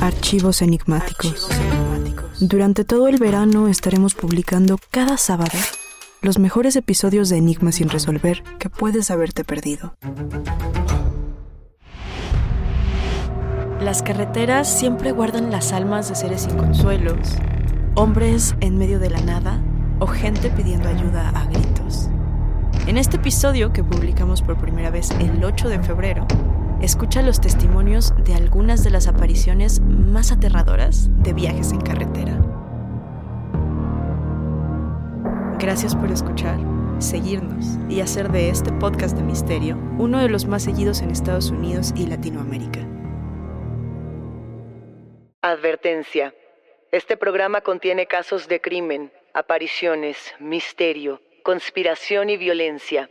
Archivos enigmáticos. Durante todo el verano estaremos publicando cada sábado los mejores episodios de Enigmas sin resolver que puedes haberte perdido. Las carreteras siempre guardan las almas de seres sin consuelos, hombres en medio de la nada o gente pidiendo ayuda a gritos. En este episodio que publicamos por primera vez el 8 de febrero, escucha los testimonios de algunas de las apariciones más aterradoras de viajes en carretera. Gracias por escuchar, seguirnos y hacer de este podcast de misterio uno de los más seguidos en Estados Unidos y Latinoamérica. Advertencia. Este programa contiene casos de crimen, apariciones, misterio, conspiración y violencia.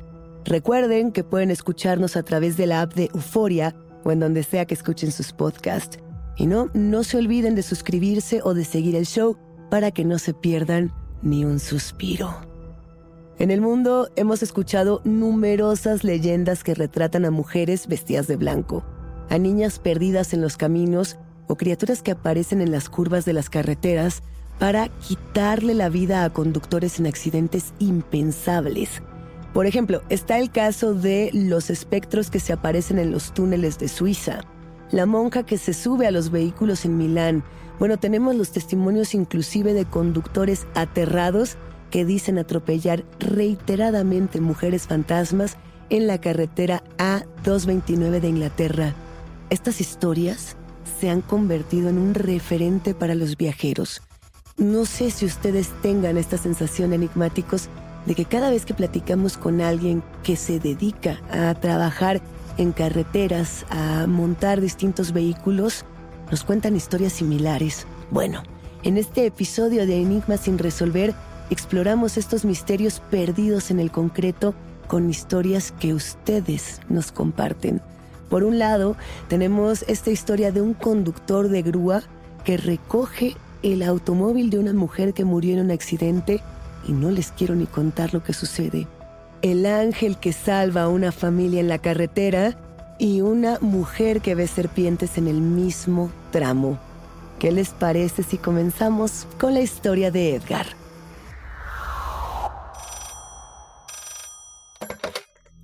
Recuerden que pueden escucharnos a través de la app de Euforia o en donde sea que escuchen sus podcasts. Y no, no se olviden de suscribirse o de seguir el show para que no se pierdan ni un suspiro. En el mundo hemos escuchado numerosas leyendas que retratan a mujeres vestidas de blanco, a niñas perdidas en los caminos o criaturas que aparecen en las curvas de las carreteras para quitarle la vida a conductores en accidentes impensables. Por ejemplo, está el caso de los espectros que se aparecen en los túneles de Suiza, la monja que se sube a los vehículos en Milán. Bueno, tenemos los testimonios inclusive de conductores aterrados que dicen atropellar reiteradamente mujeres fantasmas en la carretera A229 de Inglaterra. Estas historias se han convertido en un referente para los viajeros. No sé si ustedes tengan esta sensación enigmáticos de que cada vez que platicamos con alguien que se dedica a trabajar en carreteras, a montar distintos vehículos, nos cuentan historias similares. Bueno, En este episodio de Enigma sin resolver, exploramos estos misterios perdidos en el concreto con historias que ustedes nos comparten. Por un lado, tenemos esta historia de un conductor de grúa que recoge el automóvil de una mujer que murió en un accidente y no les quiero ni contar lo que sucede. El ángel que salva a una familia en la carretera y una mujer que ve serpientes en el mismo tramo. ¿Qué les parece si comenzamos con la historia de Edgar?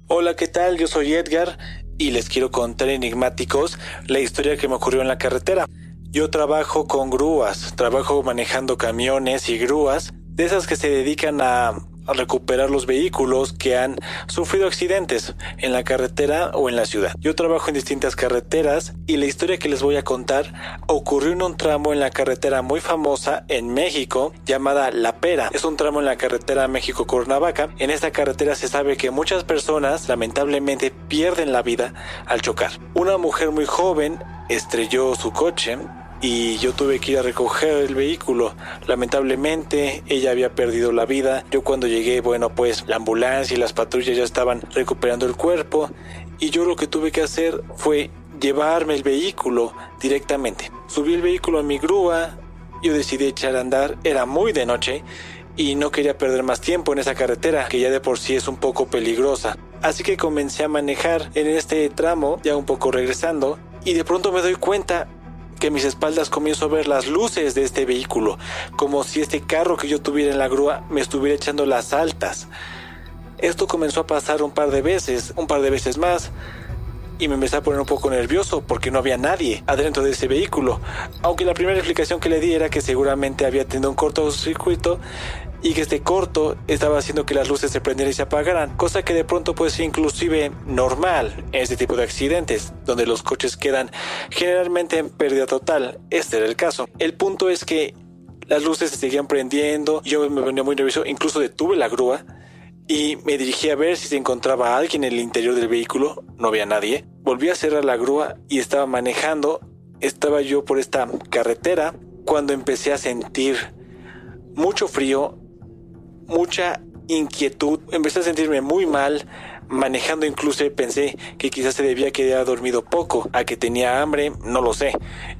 Hola, ¿qué tal? Yo soy Edgar y les quiero contar enigmáticos la historia que me ocurrió en la carretera. Yo trabajo con grúas, trabajo manejando camiones y grúas, de esas que se dedican a, recuperar los vehículos que han sufrido accidentes en la carretera o en la ciudad. Yo trabajo en distintas carreteras y la historia que les voy a contar ocurrió en un tramo en la carretera muy famosa en México llamada La Pera. Es un tramo en la carretera México-Cuernavaca. En esta carretera se sabe que muchas personas lamentablemente pierden la vida al chocar. Una mujer muy joven estrelló su coche y yo tuve que ir a recoger el vehículo. Lamentablemente ella había perdido la vida. Yo cuando llegué, bueno, pues la ambulancia y las patrullas ya estaban recuperando el cuerpo y yo lo que tuve que hacer fue llevarme el vehículo directamente. Subí el vehículo a mi grúa, yo decidí echar a andar, era muy de noche y no quería perder más tiempo en esa carretera que ya de por sí es un poco peligrosa. Así que comencé a manejar en este tramo, ya un poco regresando, y de pronto me doy cuenta que mis espaldas comienzo a ver las luces de este vehículo, como si este carro que yo tuviera en la grúa me estuviera echando las altas. Esto comenzó a pasar un par de veces, un par de veces más, y me empecé a poner un poco nervioso porque no había nadie adentro de ese vehículo, aunque la primera explicación que le di era que seguramente había tenido un cortocircuito y que este corto estaba haciendo que las luces se prendieran y se apagaran, cosa que de pronto puede ser inclusive normal en este tipo de accidentes, donde los coches quedan generalmente en pérdida total. Este era el caso. El punto es que las luces se seguían prendiendo, yo me ponía muy nervioso, incluso detuve la grúa y me dirigí a ver si se encontraba alguien en el interior del vehículo, no había nadie. Volví a cerrar la grúa y estaba manejando, estaba yo por esta carretera cuando empecé a sentir mucho frío mucha inquietud, empecé a sentirme muy mal, manejando incluso pensé que quizás se debía que había dormido poco, a que tenía hambre, no lo sé.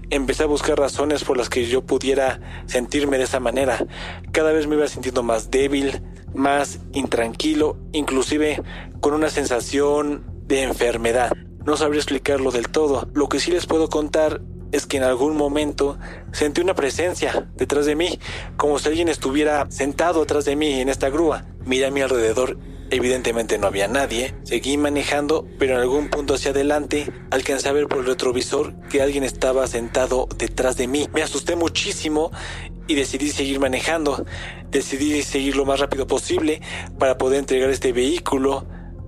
Empecé a buscar razones por las que yo pudiera sentirme de esa manera. Cada vez me iba sintiendo más débil, más intranquilo, inclusive con una sensación de enfermedad. No sabría explicarlo del todo. Lo que sí les puedo contar es que en algún momento sentí una presencia detrás de mí, como si alguien estuviera sentado atrás de mí en esta grúa. Miré a mi alrededor, evidentemente no había nadie, seguí manejando, pero en algún punto hacia adelante alcancé a ver por el retrovisor que alguien estaba sentado detrás de mí. Me asusté muchísimo y decidí seguir manejando. Decidí seguir lo más rápido posible para poder entregar este vehículo,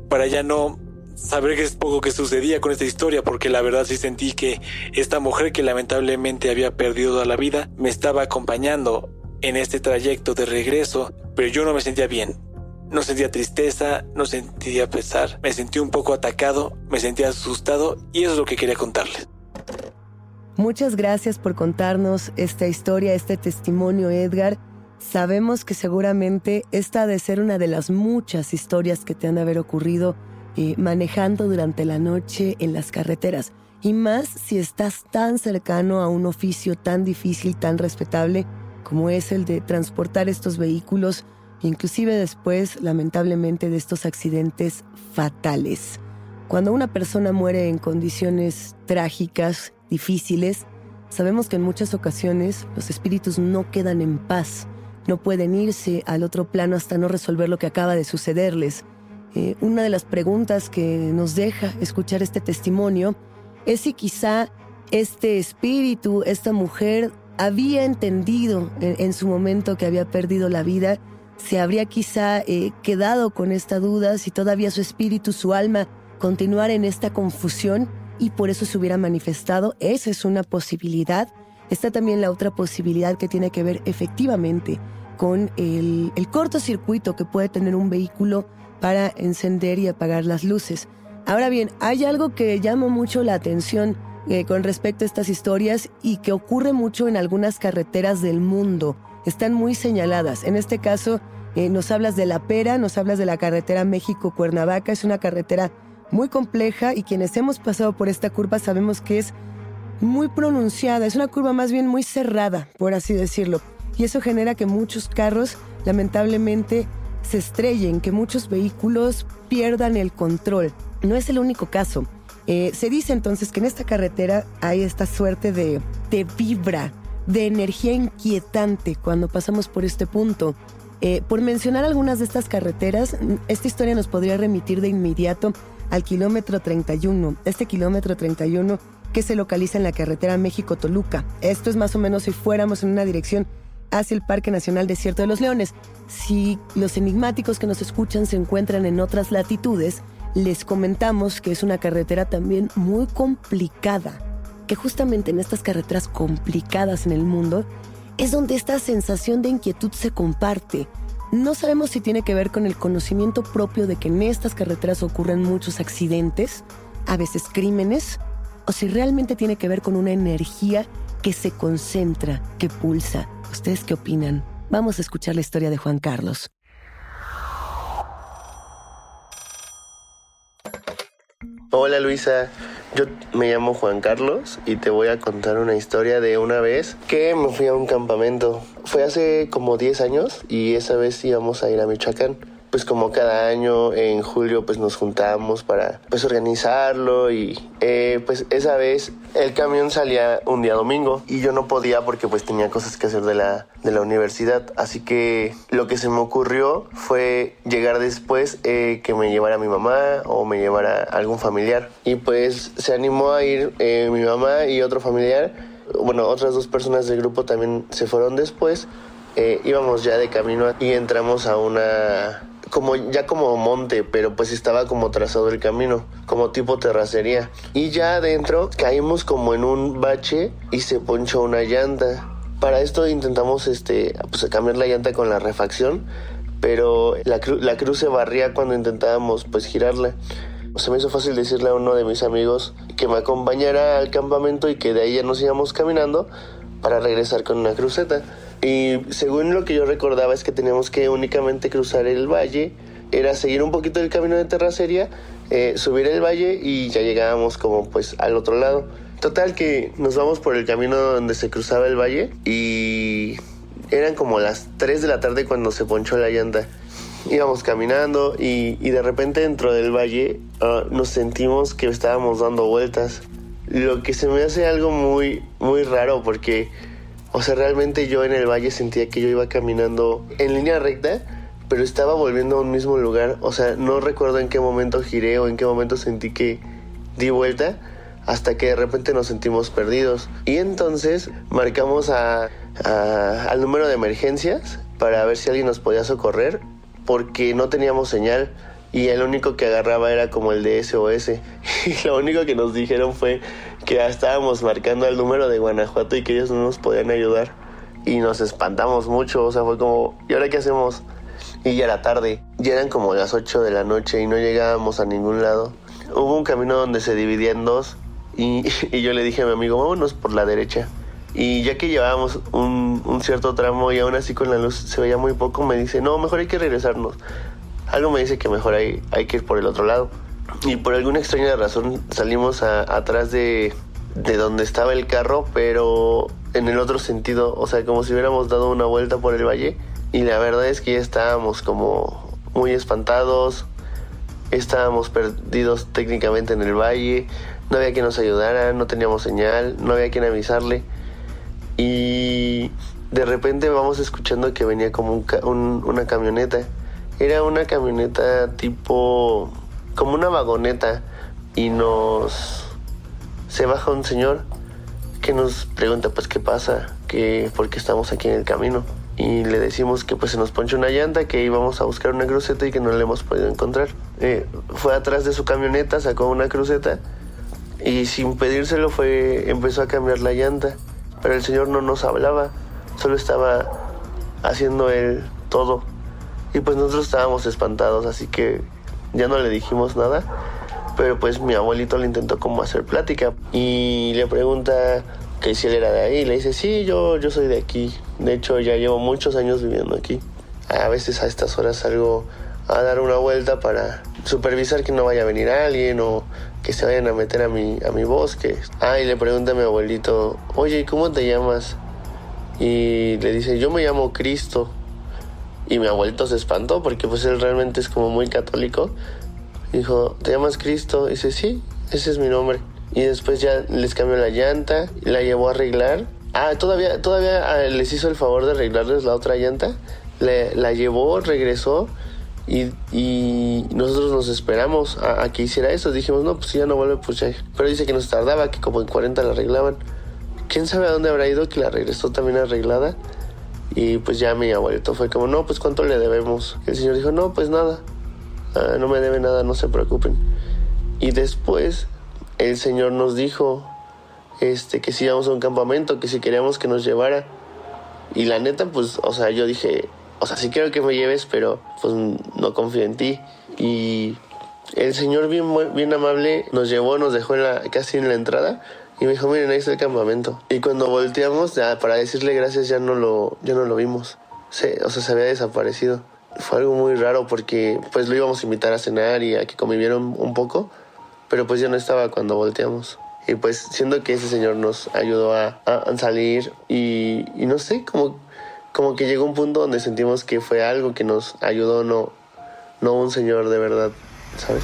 para ya no saber que es poco que sucedía con esta historia, porque la verdad sí sentí que esta mujer que lamentablemente había perdido la vida me estaba acompañando en este trayecto de regreso, pero yo no me sentía bien. No sentía tristeza, no sentía pesar, me sentí un poco atacado, me sentía asustado y eso es lo que quería contarles. Muchas gracias por contarnos esta historia, este testimonio, Edgar. Sabemos que seguramente esta ha de ser una de las muchas historias que te han de haber ocurrido eh, manejando durante la noche en las carreteras. Y más si estás tan cercano a un oficio tan difícil, tan respetable como es el de transportar estos vehículos, inclusive después, lamentablemente, de estos accidentes fatales. Cuando una persona muere en condiciones trágicas, difíciles, sabemos que en muchas ocasiones los espíritus no quedan en paz, no pueden irse al otro plano hasta no resolver lo que acaba de sucederles. Eh, una de las preguntas que nos deja escuchar este testimonio es si quizá este espíritu, esta mujer, había entendido en, su momento que había perdido la vida, se habría quizá eh, quedado con esta duda, si todavía su espíritu, su alma, continuara en esta confusión y por eso se hubiera manifestado. Esa es una posibilidad. Está también la otra posibilidad que tiene que ver efectivamente con el, el cortocircuito que puede tener un vehículo para encender y apagar las luces. Ahora bien, hay algo que llama mucho la atención eh, con respecto a estas historias y que ocurre mucho en algunas carreteras del mundo. Están muy señaladas. En este caso, eh, nos hablas de la Pera, nos hablas de la carretera México-Cuernavaca. Es una carretera muy compleja y quienes hemos pasado por esta curva sabemos que es muy pronunciada. Es una curva más bien muy cerrada, por así decirlo. Y eso genera que muchos carros, lamentablemente, se estrellen, que muchos vehículos pierdan el control. No es el único caso. Eh, se dice entonces que en esta carretera hay esta suerte de, de vibra, de energía inquietante cuando pasamos por este punto. Eh, por mencionar algunas de estas carreteras, esta historia nos podría remitir de inmediato al kilómetro 31. Este kilómetro 31 que se localiza en la carretera México-Toluca. Esto es más o menos si fuéramos en una dirección hacia el Parque Nacional Desierto de los Leones. Si los enigmáticos que nos escuchan se encuentran en otras latitudes, les comentamos que es una carretera también muy complicada, que justamente en estas carreteras complicadas en el mundo es donde esta sensación de inquietud se comparte. No sabemos si tiene que ver con el conocimiento propio de que en estas carreteras ocurren muchos accidentes, a veces crímenes, o si realmente tiene que ver con una energía que se concentra, que pulsa, ¿Ustedes qué opinan? Vamos a escuchar la historia de Juan Carlos. Hola Luisa, yo me llamo Juan Carlos y te voy a contar una historia de una vez que me fui a un campamento. Fue hace como 10 años y esa vez íbamos a ir a Michoacán pues como cada año en julio pues nos juntamos para pues organizarlo y eh, pues esa vez el camión salía un día domingo y yo no podía porque pues tenía cosas que hacer de la, de la universidad. Así que lo que se me ocurrió fue llegar después eh, que me llevara mi mamá o me llevara algún familiar. Y pues se animó a ir eh, mi mamá y otro familiar. Bueno otras dos personas del grupo también se fueron después. Íbamos ya de camino y entramos a una como ya como monte, pero pues estaba como trazado el camino, como tipo terracería. Y ya adentro caímos como en un bache y se ponchó una llanta. Para esto intentamos este pues cambiar la llanta con la refacción, pero la, la cruz se barría cuando intentábamos pues girarla. Se me hizo fácil decirle a uno de mis amigos que me acompañara al campamento y que de ahí ya nos íbamos caminando para regresar con una cruceta. Y según lo que yo recordaba es que teníamos que únicamente cruzar el valle, era seguir un poquito el camino de terracería, eh, subir el valle y ya llegábamos como pues al otro lado. Total que nos vamos por el camino donde se cruzaba el valle y eran como las 3 de la tarde cuando se ponchó la llanta. Íbamos caminando y, de repente dentro del valle ah, nos sentimos que estábamos dando vueltas. Lo que se me hace algo muy, muy raro porque o sea, realmente yo en el valle sentía que yo iba caminando en línea recta, pero estaba volviendo a un mismo lugar. O sea, no recuerdo en qué momento giré o en qué momento sentí que di vuelta hasta que de repente nos sentimos perdidos. Y entonces marcamos a, al número de emergencias para ver si alguien nos podía socorrer porque no teníamos señal y el único que agarraba era como el de SOS. Y lo único que nos dijeron fue que ya estábamos marcando el número de Guanajuato y que ellos no nos podían ayudar. Y nos espantamos mucho, o sea, fue como, ¿y ahora qué hacemos? Y ya era tarde, ya eran como las 8 de la noche y no llegábamos a ningún lado. Hubo un camino donde se dividía en dos y, y yo le dije a mi amigo, vámonos por la derecha. Y ya que llevábamos un, un, cierto tramo y aún así con la luz se veía muy poco, me dice, no, mejor hay que regresarnos algo me dice que mejor hay, hay que ir por el otro lado. Y por alguna extraña razón salimos atrás de, de donde estaba el carro, pero en el otro sentido, o sea, como si hubiéramos dado una vuelta por el valle. Y la verdad es que ya estábamos como muy espantados, estábamos perdidos técnicamente en el valle, no había quien nos ayudara, no teníamos señal, no había quien avisarle. Y de repente vamos escuchando que venía como un, una camioneta era una camioneta tipo, como una vagoneta y nos, se baja un señor que nos pregunta pues qué pasa, que por qué estamos aquí en el camino. Y le decimos que pues se nos ponchó una llanta, que íbamos a buscar una cruceta y que no la hemos podido encontrar. Eh, fue atrás de su camioneta, sacó una cruceta y sin pedírselo fue, empezó a cambiar la llanta. Pero el señor no nos hablaba, solo estaba haciendo él todo. Y pues nosotros estábamos espantados, así que ya no le dijimos nada. pero pues mi abuelito le intentó como hacer plática y le pregunta que si él era de ahí. Le dice, sí, yo, yo soy de aquí. De hecho, ya llevo muchos años viviendo aquí. A veces a estas horas salgo a dar una vuelta para supervisar que no vaya a venir alguien o que se vayan a meter a mi, a mi bosque. Ah, y le pregunta a mi abuelito, oye, ¿cómo te llamas? Y le dice, yo me llamo Cristo. Y mi abuelito se espantó porque pues él realmente es como muy católico. Dijo, ¿te llamas Cristo? Y dice, sí, ese es mi nombre. Y después ya les cambió la llanta, la llevó a arreglar. Ah, todavía, todavía ah, les hizo el favor de arreglarles la otra llanta. Le, la llevó, regresó y, y, nosotros nos esperamos a, que hiciera eso. Dijimos, no, pues ya no vuelve, pues ya. Pero dice que nos tardaba, que como en 40 la arreglaban. ¿Quién sabe a dónde habrá ido que la regresó también arreglada? Y pues ya mi abuelito fue como, no, pues cuánto le debemos. el señor dijo, no, pues nada, ah, no me debe nada, no se preocupen. Y después el señor nos dijo este, que si íbamos a un campamento, que si queríamos que nos llevara. Y la neta, pues, o sea, yo dije, o sea, sí quiero que me lleves, pero pues no confío en ti. Y el señor bien, bien amable nos llevó, nos dejó en la, casi en la entrada y me dijo, miren, ahí está el campamento. Y cuando volteamos, ya, para decirle gracias, ya no lo, ya no lo vimos. Se, o sea, se había desaparecido. Fue algo muy raro porque pues lo íbamos a invitar a cenar y a que convivieron un poco, pero pues ya no estaba cuando volteamos. Y pues siendo que ese señor nos ayudó a, a salir y, y no sé, como como que llegó un punto donde sentimos que fue algo que nos ayudó, no, no un señor de verdad, ¿sabes?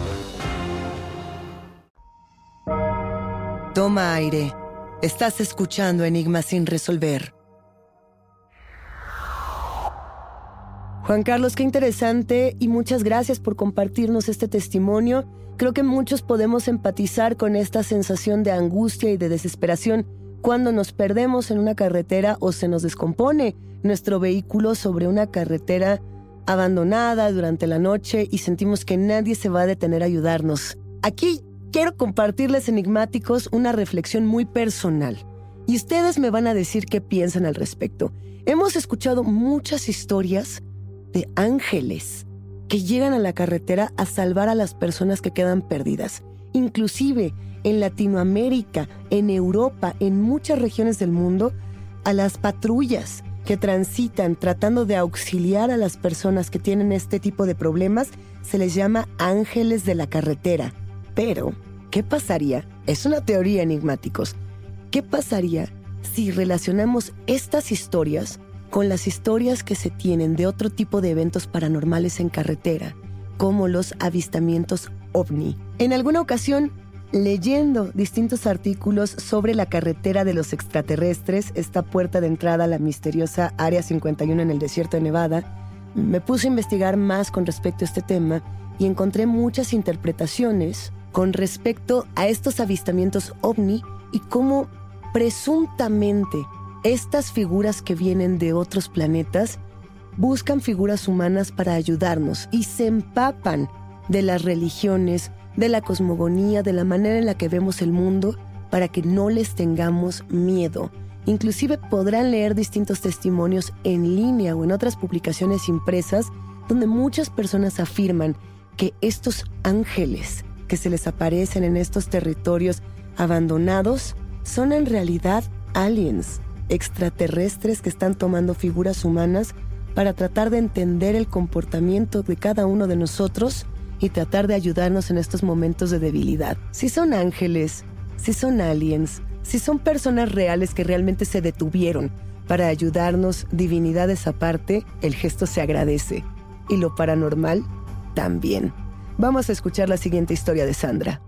Toma aire. Estás escuchando Enigmas sin resolver. Juan Carlos, qué interesante y muchas gracias por compartirnos este testimonio. Creo que muchos podemos empatizar con esta sensación de angustia y de desesperación cuando nos perdemos en una carretera o se nos descompone nuestro vehículo sobre una carretera abandonada durante la noche y sentimos que nadie se va a detener a ayudarnos. Aquí quiero compartirles enigmáticos una reflexión muy personal y ustedes me van a decir qué piensan al respecto. Hemos escuchado muchas historias de ángeles que llegan a la carretera a salvar a las personas que quedan perdidas. Inclusive en Latinoamérica, en Europa, en muchas regiones del mundo, a las patrullas que transitan tratando de auxiliar a las personas que tienen este tipo de problemas, se les llama ángeles de la carretera. Pero, ¿qué pasaría? Es una teoría enigmáticos. ¿Qué pasaría si relacionamos estas historias con las historias que se tienen de otro tipo de eventos paranormales en carretera, como los avistamientos ovni. En alguna ocasión, leyendo distintos artículos sobre la carretera de los extraterrestres, esta puerta de entrada a la misteriosa Área 51 en el desierto de Nevada, me puse a investigar más con respecto a este tema y encontré muchas interpretaciones con respecto a estos avistamientos ovni y cómo presuntamente estas figuras que vienen de otros planetas buscan figuras humanas para ayudarnos y se empapan de las religiones, de la cosmogonía, de la manera en la que vemos el mundo, para que no les tengamos miedo. Inclusive podrán leer distintos testimonios en línea o en otras publicaciones impresas donde muchas personas afirman que estos ángeles que se les aparecen en estos territorios abandonados son en realidad aliens, extraterrestres que están tomando figuras humanas para tratar de entender el comportamiento de cada uno de nosotros y tratar de ayudarnos en estos momentos de debilidad. Si son ángeles, si son aliens, si son personas reales que realmente se detuvieron para ayudarnos, divinidades aparte, el gesto se agradece. Y lo paranormal, también. Vamos a escuchar la siguiente historia de Sandra.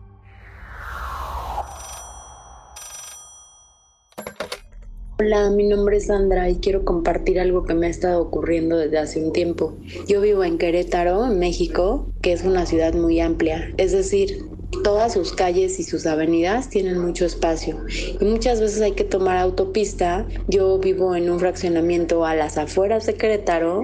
Hola, mi nombre es Sandra y quiero compartir algo que me ha estado ocurriendo desde hace un tiempo. Yo vivo en Querétaro, en México, que es una ciudad muy amplia, es decir, todas sus calles y sus avenidas tienen mucho espacio y muchas veces hay que tomar autopista. Yo vivo en un fraccionamiento a las afueras de Querétaro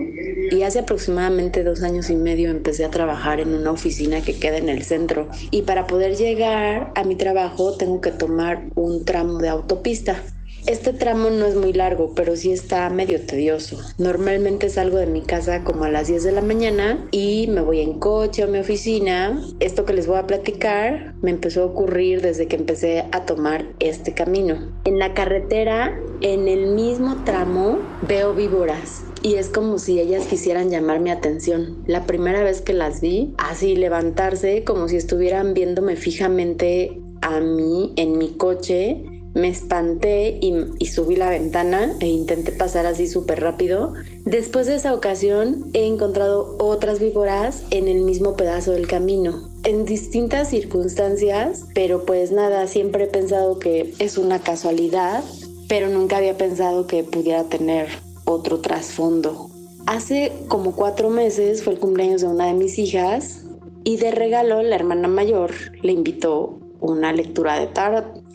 y hace aproximadamente dos años y medio empecé a trabajar en una oficina que queda en el centro y para poder llegar a mi trabajo tengo que tomar un tramo de autopista. Este tramo no es muy largo, pero sí está medio tedioso. Normalmente salgo de mi casa como a las 10 de la mañana y me voy en coche a mi oficina. Esto que les voy a platicar me empezó a ocurrir desde que empecé a tomar este camino. En la carretera, en el mismo tramo, veo víboras y es como si ellas quisieran llamar mi atención. La primera vez que las vi, así levantarse como si estuvieran viéndome fijamente a mí en mi coche me espanté y, subí la ventana e intenté pasar así súper rápido. Después de esa ocasión he encontrado otras víboras en el mismo pedazo del camino, en distintas circunstancias, pero pues nada, siempre he pensado que es una casualidad, pero nunca había pensado que pudiera tener otro trasfondo. Hace como cuatro meses fue el cumpleaños de una de mis hijas y de regalo la hermana mayor le invitó una lectura de tarot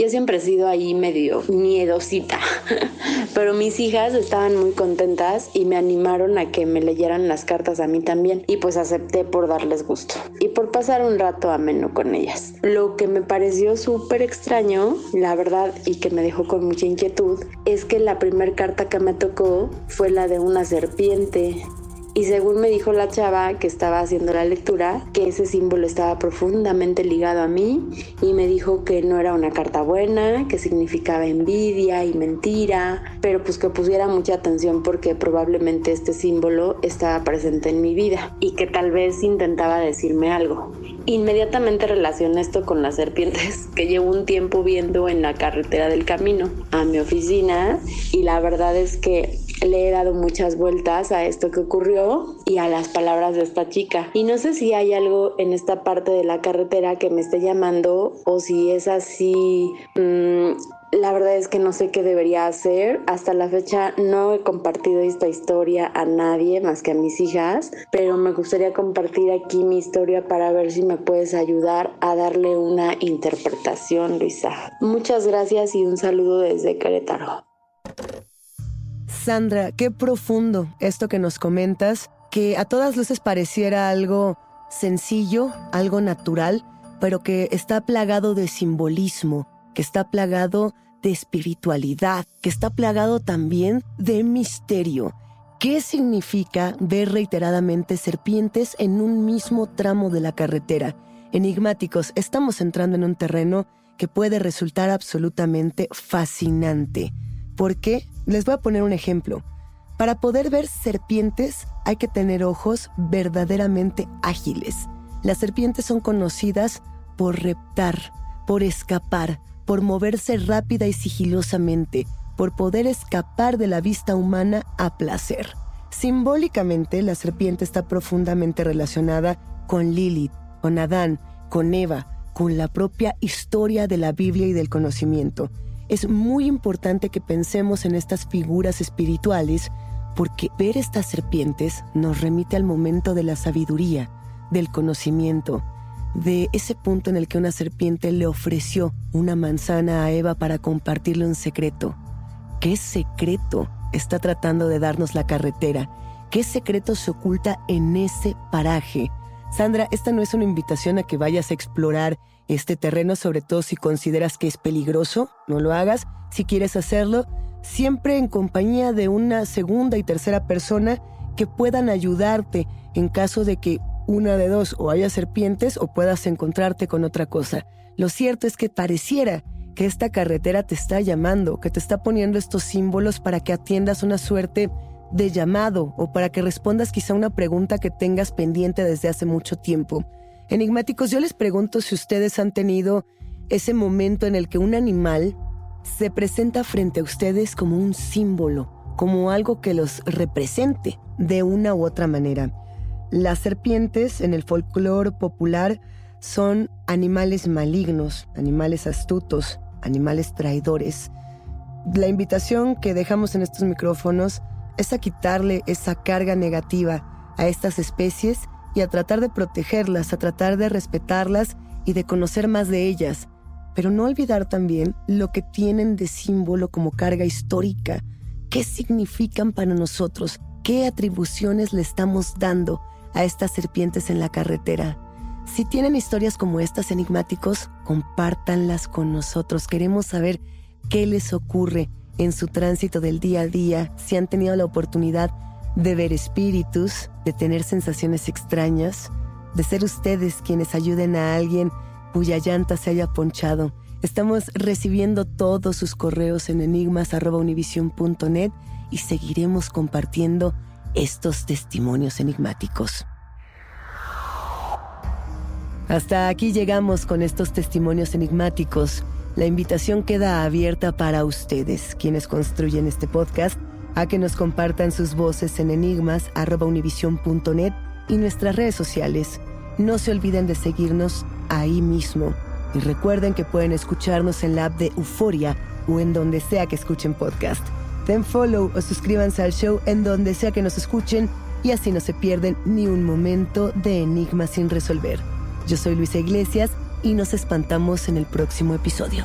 yo siempre he sido ahí medio miedosita, pero mis hijas estaban muy contentas y me animaron a que me leyeran las cartas a mí también y pues acepté por darles gusto y por pasar un rato ameno con ellas. Lo que me pareció súper extraño, la verdad, y que me dejó con mucha inquietud, es que la primera carta que me tocó fue la de una serpiente y según me dijo la chava que estaba haciendo la lectura, que ese símbolo estaba profundamente ligado a mí y me dijo que no era una carta buena, que significaba envidia y mentira, pero pues que pusiera mucha atención porque probablemente este símbolo estaba presente en mi vida y que tal vez intentaba decirme algo. Inmediatamente relacioné esto con las serpientes que llevo un tiempo viendo en la carretera del camino a mi oficina y la verdad es que le he dado muchas vueltas a esto que ocurrió y a las palabras de esta chica. Y no sé si hay algo en esta parte de la carretera que me esté llamando o si es así... Mm, la verdad es que no sé qué debería hacer. Hasta la fecha no he compartido esta historia a nadie más que a mis hijas, pero me gustaría compartir aquí mi historia para ver si me puedes ayudar a darle una interpretación, Luisa. Muchas gracias y un saludo desde Querétaro. Sandra, qué profundo esto que nos comentas, que a todas luces pareciera algo sencillo, algo natural, pero que está plagado de simbolismo, que está plagado de espiritualidad, que está plagado también de misterio. ¿Qué significa ver reiteradamente serpientes en un mismo tramo de la carretera? Enigmáticos, estamos entrando en un terreno que puede resultar absolutamente fascinante. ¿Por qué? Les voy a poner un ejemplo. Para poder ver serpientes hay que tener ojos verdaderamente ágiles. Las serpientes son conocidas por reptar, por escapar, por moverse rápida y sigilosamente, por poder escapar de la vista humana a placer. Simbólicamente, la serpiente está profundamente relacionada con Lilith, con Adán, con Eva, con la propia historia de la Biblia y del conocimiento. Es muy importante que pensemos en estas figuras espirituales porque ver estas serpientes nos remite al momento de la sabiduría, del conocimiento, de ese punto en el que una serpiente le ofreció una manzana a Eva para compartirle un secreto. ¿Qué secreto está tratando de darnos la carretera? ¿Qué secreto se oculta en ese paraje? Sandra, esta no es una invitación a que vayas a explorar este terreno, sobre todo si consideras que es peligroso, no lo hagas. Si quieres hacerlo, siempre en compañía de una segunda y tercera persona que puedan ayudarte en caso de que una de dos o haya serpientes o puedas encontrarte con otra cosa. Lo cierto es que pareciera que esta carretera te está llamando, que te está poniendo estos símbolos para que atiendas una suerte de llamado o para que respondas quizá una pregunta que tengas pendiente desde hace mucho tiempo. Enigmáticos, yo les pregunto si ustedes han tenido ese momento en el que un animal se presenta frente a ustedes como un símbolo, como algo que los represente de una u otra manera. Las serpientes en el folclore popular son animales malignos, animales astutos, animales traidores. La invitación que dejamos en estos micrófonos es a quitarle esa carga negativa a estas especies y a tratar de protegerlas, a tratar de respetarlas y de conocer más de ellas, pero no olvidar también lo que tienen de símbolo como carga histórica, qué significan para nosotros, qué atribuciones le estamos dando a estas serpientes en la carretera. Si tienen historias como estas enigmáticos, compártanlas con nosotros. Queremos saber qué les ocurre en su tránsito del día a día, si han tenido la oportunidad de ver espíritus, de tener sensaciones extrañas, de ser ustedes quienes ayuden a alguien cuya llanta se haya ponchado. Estamos recibiendo todos sus correos en enigmas.univision.net y seguiremos compartiendo estos testimonios enigmáticos. Hasta aquí llegamos con estos testimonios enigmáticos. La invitación queda abierta para ustedes, quienes construyen este podcast, a que nos compartan sus voces en enigmas.univision.net y nuestras redes sociales. No se olviden de seguirnos ahí mismo. Y recuerden que pueden escucharnos en la app de Euforia o en donde sea que escuchen podcast. Den follow o suscríbanse al show en donde sea que nos escuchen y así no se pierden ni un momento de enigma sin resolver. Yo soy Luisa Iglesias y nos espantamos en el próximo episodio.